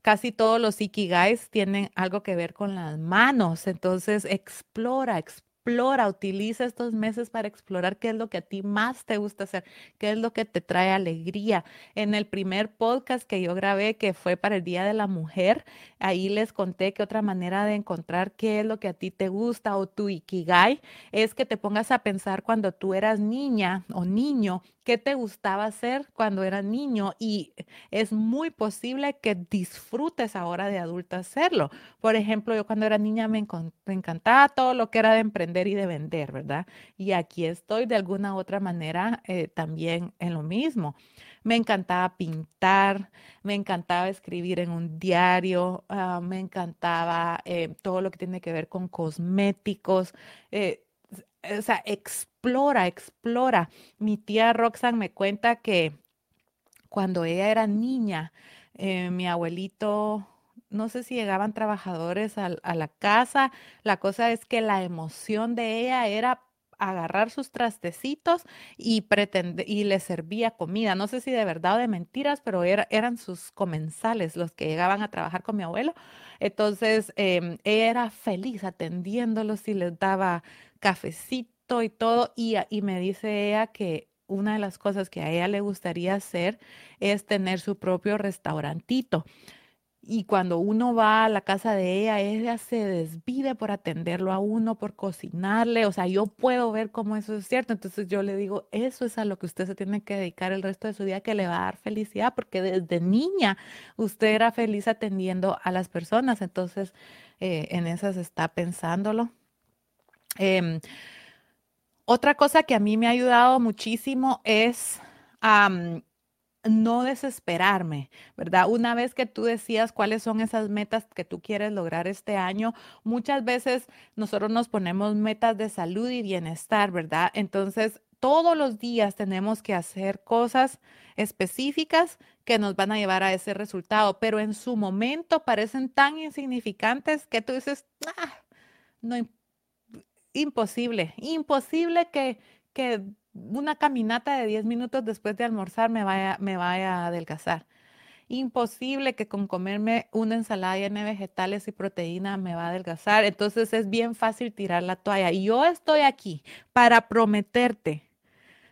casi todos los ikigais tienen algo que ver con las manos, entonces explora, explora explora, utiliza estos meses para explorar qué es lo que a ti más te gusta hacer, qué es lo que te trae alegría. En el primer podcast que yo grabé, que fue para el Día de la Mujer, ahí les conté que otra manera de encontrar qué es lo que a ti te gusta o tu ikigai es que te pongas a pensar cuando tú eras niña o niño, qué te gustaba hacer cuando eras niño y es muy posible que disfrutes ahora de adulta hacerlo. Por ejemplo, yo cuando era niña me, encantaba todo lo que era de emprender y de vender, ¿verdad? Y aquí estoy de alguna otra manera eh, también en lo mismo. Me encantaba pintar, me encantaba escribir en un diario, ah, me encantaba eh, todo lo que tiene que ver con cosméticos. Eh, o sea, explora, explora. Mi tía Roxanne me cuenta que cuando ella era niña, mi abuelito no sé si llegaban trabajadores a, la casa. La cosa es que la emoción de ella era agarrar sus trastecitos y le servía comida. No sé si de verdad o de mentiras, pero eran sus comensales los que llegaban a trabajar con mi abuelo. Entonces, em, ella era feliz atendiéndolos y les daba cafecito y todo. Y, y me dice ella que una de las cosas que a ella le gustaría hacer es tener su propio restaurantito Y cuando uno va a la casa de ella, ella se desvive por atenderlo a uno, por cocinarle. O sea, yo puedo ver cómo eso es cierto. Entonces yo le digo, eso es a lo que usted se tiene que dedicar el resto de su día, que le va a dar felicidad, porque desde niña usted era feliz atendiendo a las personas. Entonces, eh, en esas está pensándolo. Em, otra cosa que a mí me ha ayudado muchísimo es no desesperarme, ¿verdad? Una vez que tú decías cuáles son esas metas que tú quieres lograr este año, muchas veces nosotros nos ponemos metas de salud y bienestar, ¿verdad? Entonces, todos los días tenemos que hacer cosas específicas que nos van a llevar a ese resultado, pero en su momento parecen tan insignificantes que tú dices, ah, no, imposible, imposible que, que una caminata de 10 minutos después de almorzar me vaya, me vaya a adelgazar. Imposible que con comerme una ensalada llena de vegetales y proteína me va a adelgazar. Entonces es bien fácil tirar la toalla. Y yo estoy aquí para prometerte.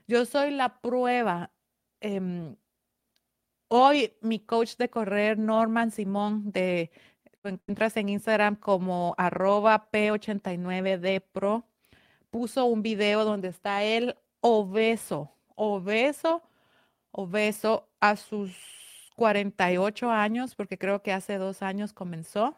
Yo soy la prueba. Em, hoy mi coach de correr, Norman Simón, de, encuentras en Instagram como arroba P89DPro, puso un video donde está él obeso, obeso, obeso a sus 48 años, porque creo que hace dos años comenzó,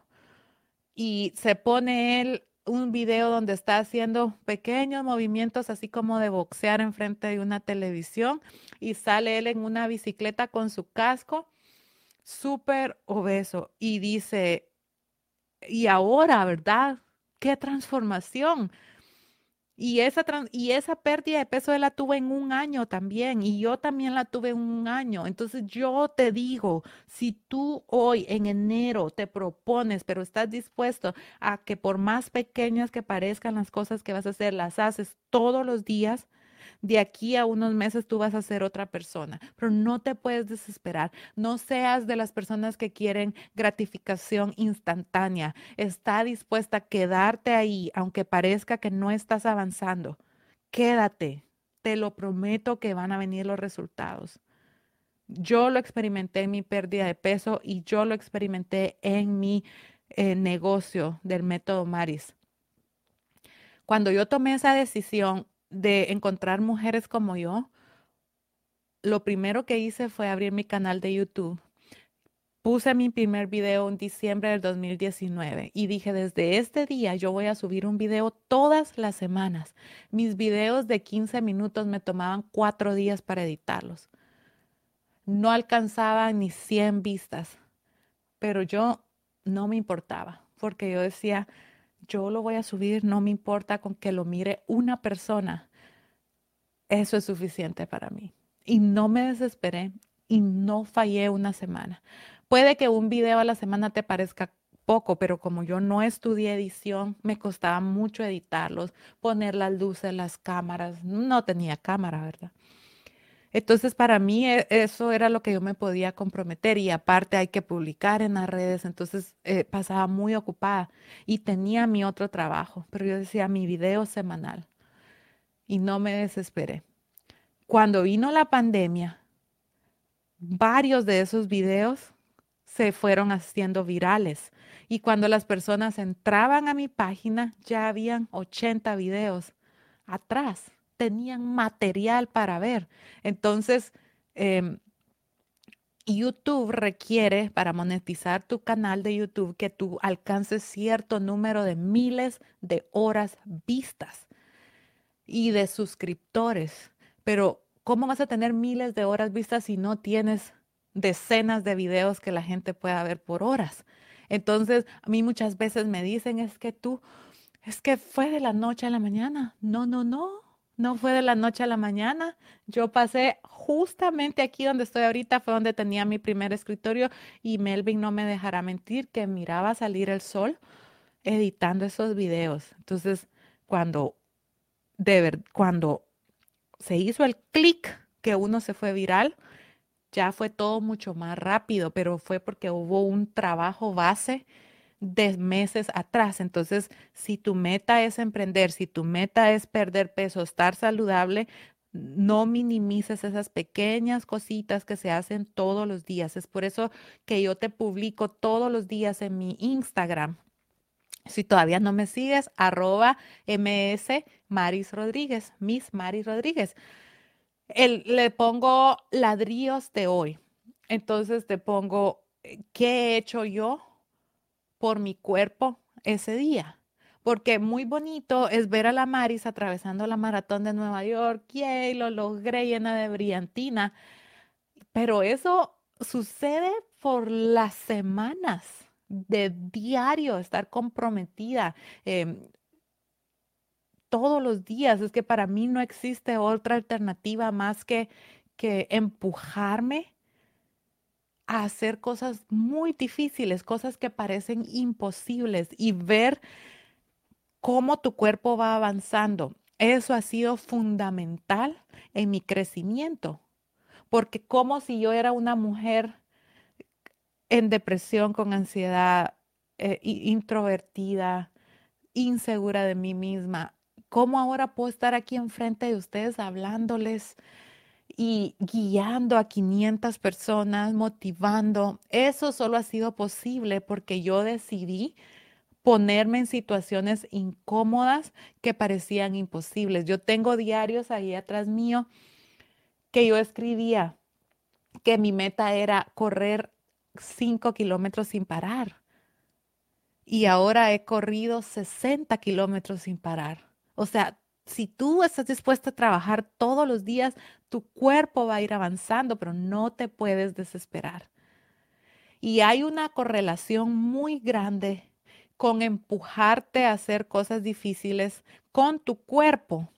y se pone él un video donde está haciendo pequeños movimientos, así como de boxear enfrente de una televisión, y sale él en una bicicleta con su casco, súper obeso, y dice, y ahora, ¿verdad? ¿Qué transformación? Y esa, y esa pérdida de peso la tuve en un año también y yo también la tuve en un año. Entonces yo te digo, si tú hoy en enero te propones, pero estás dispuesto a que por más pequeñas que parezcan las cosas que vas a hacer, las haces todos los días, de aquí a unos meses tú vas a ser otra persona, pero no te puedes desesperar. No seas de las personas que quieren gratificación instantánea. Está dispuesta a quedarte ahí, aunque parezca que no estás avanzando. Quédate. Te lo prometo que van a venir los resultados. Yo lo experimenté en mi pérdida de peso y yo lo experimenté en mi eh, negocio del método Maris. Cuando yo tomé esa decisión, de encontrar mujeres como yo, lo primero que hice fue abrir mi canal de YouTube. Puse mi primer video en diciembre del 2019 y dije, desde este día yo voy a subir un video todas las semanas. Mis videos de 15 minutos me tomaban cuatro días para editarlos. No alcanzaba ni 100 vistas, pero yo no me importaba porque yo decía, yo lo voy a subir, no me importa con que lo mire una persona. Eso es suficiente para mí. Y no me desesperé y no fallé una semana. Puede que un video a la semana te parezca poco, pero como yo no estudié edición, me costaba mucho editarlos, poner las luces, las cámaras. No tenía cámara, ¿verdad? Entonces, para mí e, eso era lo que yo me podía comprometer y aparte hay que publicar en las redes, entonces eh, pasaba muy ocupada y tenía mi otro trabajo, pero yo decía mi video semanal. Y no me desesperé. Cuando vino la pandemia, varios de esos videos se fueron haciendo virales. Y cuando las personas entraban a mi página ya habían 80 videos atrás tenían material para ver. Entonces, em, YouTube requiere para monetizar tu canal de YouTube que tú alcances cierto número de miles de horas vistas y de suscriptores. Pero, ¿cómo vas a tener miles de horas vistas si no tienes decenas de videos que la gente pueda ver por horas? Entonces, a mí muchas veces me dicen, es que tú, es que fue de la noche a la mañana. No, no, no. No fue de la noche a la mañana. Yo pasé justamente aquí donde estoy ahorita, fue donde tenía mi primer escritorio y Melvin no me dejará mentir que miraba salir el sol editando esos videos. Entonces, cuando de ver, cuando se hizo el clic que uno se fue viral, ya fue todo mucho más rápido, pero fue porque hubo un trabajo base de meses atrás. Entonces, si tu meta es emprender, si tu meta es perder peso, estar saludable, no minimices esas pequeñas cositas que se hacen todos los días. Es por eso que yo te publico todos los días en mi Instagram. Si todavía no me sigues, arroba ms Maris Rodríguez, Miss Maris Rodríguez. le pongo ladrillos de hoy. Entonces te pongo, eh, ¿qué he hecho yo por mi cuerpo ese día? porque muy bonito es ver a la Maris atravesando la maratón de Nueva York, yay, lo logré llena de brillantina, pero eso sucede por las semanas de diario, estar comprometida. Em, todos los días, es que para mí no existe otra alternativa más que, que empujarme a hacer cosas muy difíciles, cosas que parecen imposibles y ver cómo tu cuerpo va avanzando. Eso ha sido fundamental en mi crecimiento, porque como si yo era una mujer en depresión, con ansiedad, eh, introvertida, insegura de mí misma, ¿cómo ahora puedo estar aquí enfrente de ustedes hablándoles y guiando a 500 personas, motivando? Eso solo ha sido posible porque yo decidí ponerme en situaciones incómodas que parecían imposibles. Yo tengo diarios ahí atrás mío que yo escribía que mi meta era correr cinco kilómetros sin parar. Y ahora he corrido 60 kilómetros sin parar. O sea, si tú estás dispuesta a trabajar todos los días, tu cuerpo va a ir avanzando, pero no te puedes desesperar. Y hay una correlación muy grande con empujarte a hacer cosas difíciles con tu cuerpo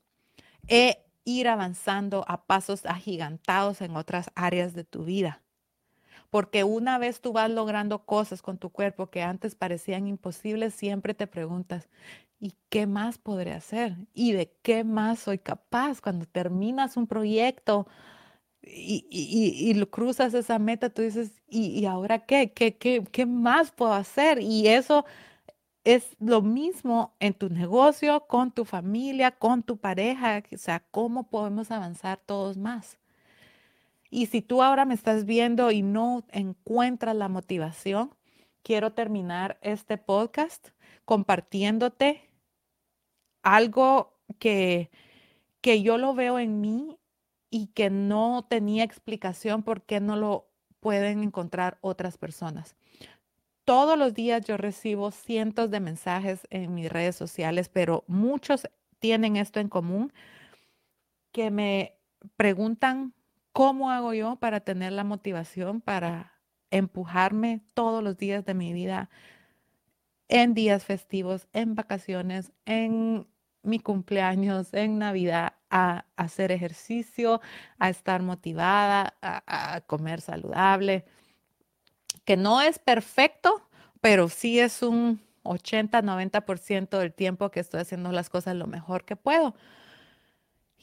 e ir avanzando a pasos agigantados en otras áreas de tu vida. Porque una vez tú vas logrando cosas con tu cuerpo que antes parecían imposibles, siempre te preguntas, ¿y qué más podré hacer? ¿Y de qué más soy capaz? Cuando terminas un proyecto y, y, y cruzas esa meta, tú dices, ¿y, ahora qué? ¿Qué, qué? ¿Qué más puedo hacer? Y eso es lo mismo en tu negocio, con tu familia, con tu pareja, o sea, cómo podemos avanzar todos más. Y si tú ahora me estás viendo y no encuentras la motivación, quiero terminar este podcast compartiéndote algo que, que yo lo veo en mí y que no tenía explicación por qué no lo pueden encontrar otras personas. Todos los días yo recibo cientos de mensajes en mis redes sociales, pero muchos tienen esto en común, que me preguntan cómo hago yo para tener la motivación para empujarme todos los días de mi vida en días festivos, en vacaciones, en mi cumpleaños, en Navidad, a, hacer ejercicio, a estar motivada, a comer saludable que no es perfecto, pero sí es un 80-90% del tiempo que estoy haciendo las cosas lo mejor que puedo.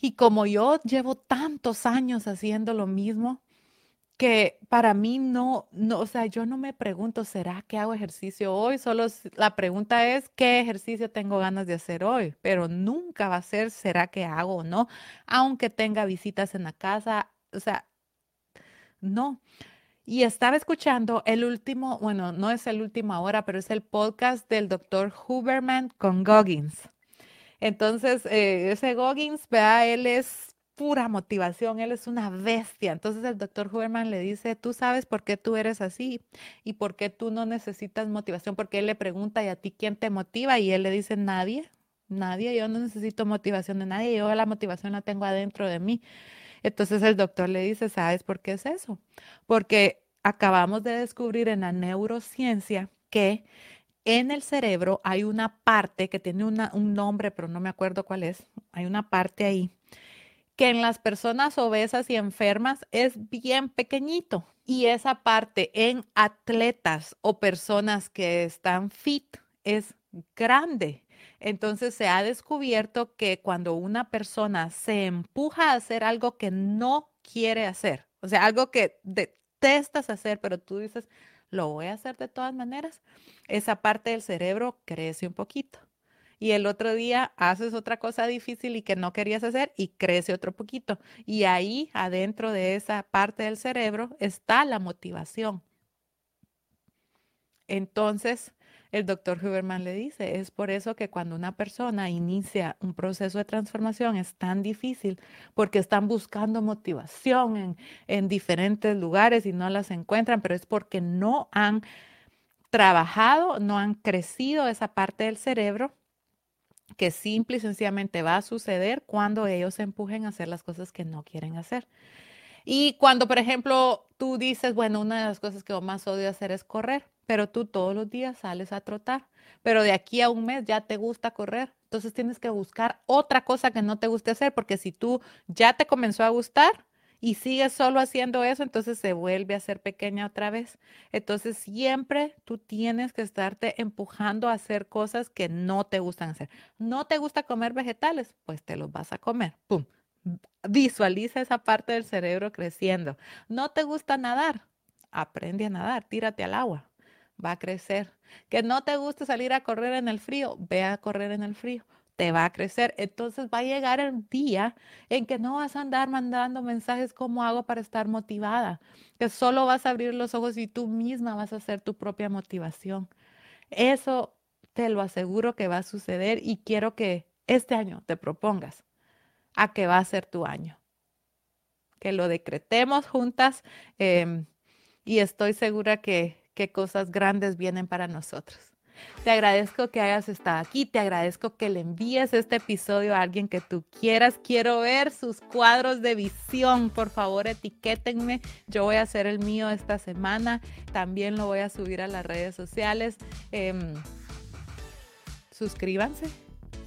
Y como yo llevo tantos años haciendo lo mismo, que para mí no, no, o sea, yo no me pregunto, ¿será que hago ejercicio hoy? Solo la pregunta es, ¿qué ejercicio tengo ganas de hacer hoy? Pero nunca va a ser, ¿será que hago o no? Aunque tenga visitas en la casa, o sea, no. Y estaba escuchando el último, bueno, no es el último ahora, pero es el podcast del doctor Huberman con Goggins. Entonces, eh, ese Goggins, vea, él es pura motivación, él es una bestia. Entonces el doctor Huberman le dice, tú sabes por qué tú eres así y por qué tú no necesitas motivación, porque él le pregunta, ¿y a ti quién te motiva? Y él le dice, nadie, nadie, yo no necesito motivación de nadie, yo la motivación la tengo adentro de mí. Entonces el doctor le dice, ¿sabes por qué es eso? Porque acabamos de descubrir en la neurociencia que en el cerebro hay una parte que tiene un nombre, pero no me acuerdo cuál es. Hay una parte ahí que en las personas obesas y enfermas es bien pequeñito. Y esa parte en atletas o personas que están fit es grande. Entonces se ha descubierto que cuando una persona se empuja a hacer algo que no quiere hacer, o sea, algo que detestas hacer, pero tú dices, lo voy a hacer de todas maneras, esa parte del cerebro crece un poquito. Y el otro día haces otra cosa difícil y que no querías hacer y crece otro poquito. Y ahí, adentro de esa parte del cerebro, está la motivación. Entonces, el doctor Huberman le dice, es por eso que cuando una persona inicia un proceso de transformación es tan difícil, porque están buscando motivación en, en diferentes lugares y no las encuentran, pero es porque no han trabajado, no han crecido esa parte del cerebro que simple y sencillamente va a suceder cuando ellos se empujen a hacer las cosas que no quieren hacer. Y cuando, por ejemplo, tú dices, bueno, una de las cosas que más odio hacer es correr, pero tú todos los días sales a trotar, pero de aquí a un mes ya te gusta correr, entonces tienes que buscar otra cosa que no te guste hacer, porque si tú ya te comenzó a gustar, y sigues solo haciendo eso, entonces se vuelve a ser pequeña otra vez. Entonces siempre tú tienes que estarte empujando a hacer cosas que no te gustan hacer. No te gusta comer vegetales, pues te los vas a comer. ¡Pum! Visualiza esa parte del cerebro creciendo. No te gusta nadar, aprende a nadar, tírate al agua, va a crecer. Que no te gusta salir a correr en el frío, ve a correr en el frío, te va a crecer. Entonces va a llegar el día en que no vas a andar mandando mensajes como hago para estar motivada, que solo vas a abrir los ojos y tú misma vas a hacer tu propia motivación. Eso te lo aseguro que va a suceder y quiero que este año te propongas a que va a ser tu año. Que lo decretemos juntas em, y estoy segura que, que cosas grandes vienen para nosotros. Te agradezco que hayas estado aquí, te agradezco que le envíes este episodio a alguien que tú quieras. Quiero ver sus cuadros de visión. Por favor, etiquétenme. Yo voy a hacer el mío esta semana. También lo voy a subir a las redes sociales. Em, suscríbanse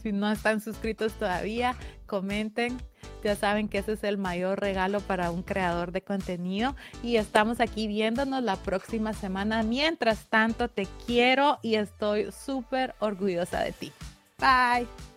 si no están suscritos todavía, comenten. Ya saben que ese es el mayor regalo para un creador de contenido. Y estamos aquí viéndonos la próxima semana. Mientras tanto, te quiero y estoy súper orgullosa de ti. Bye.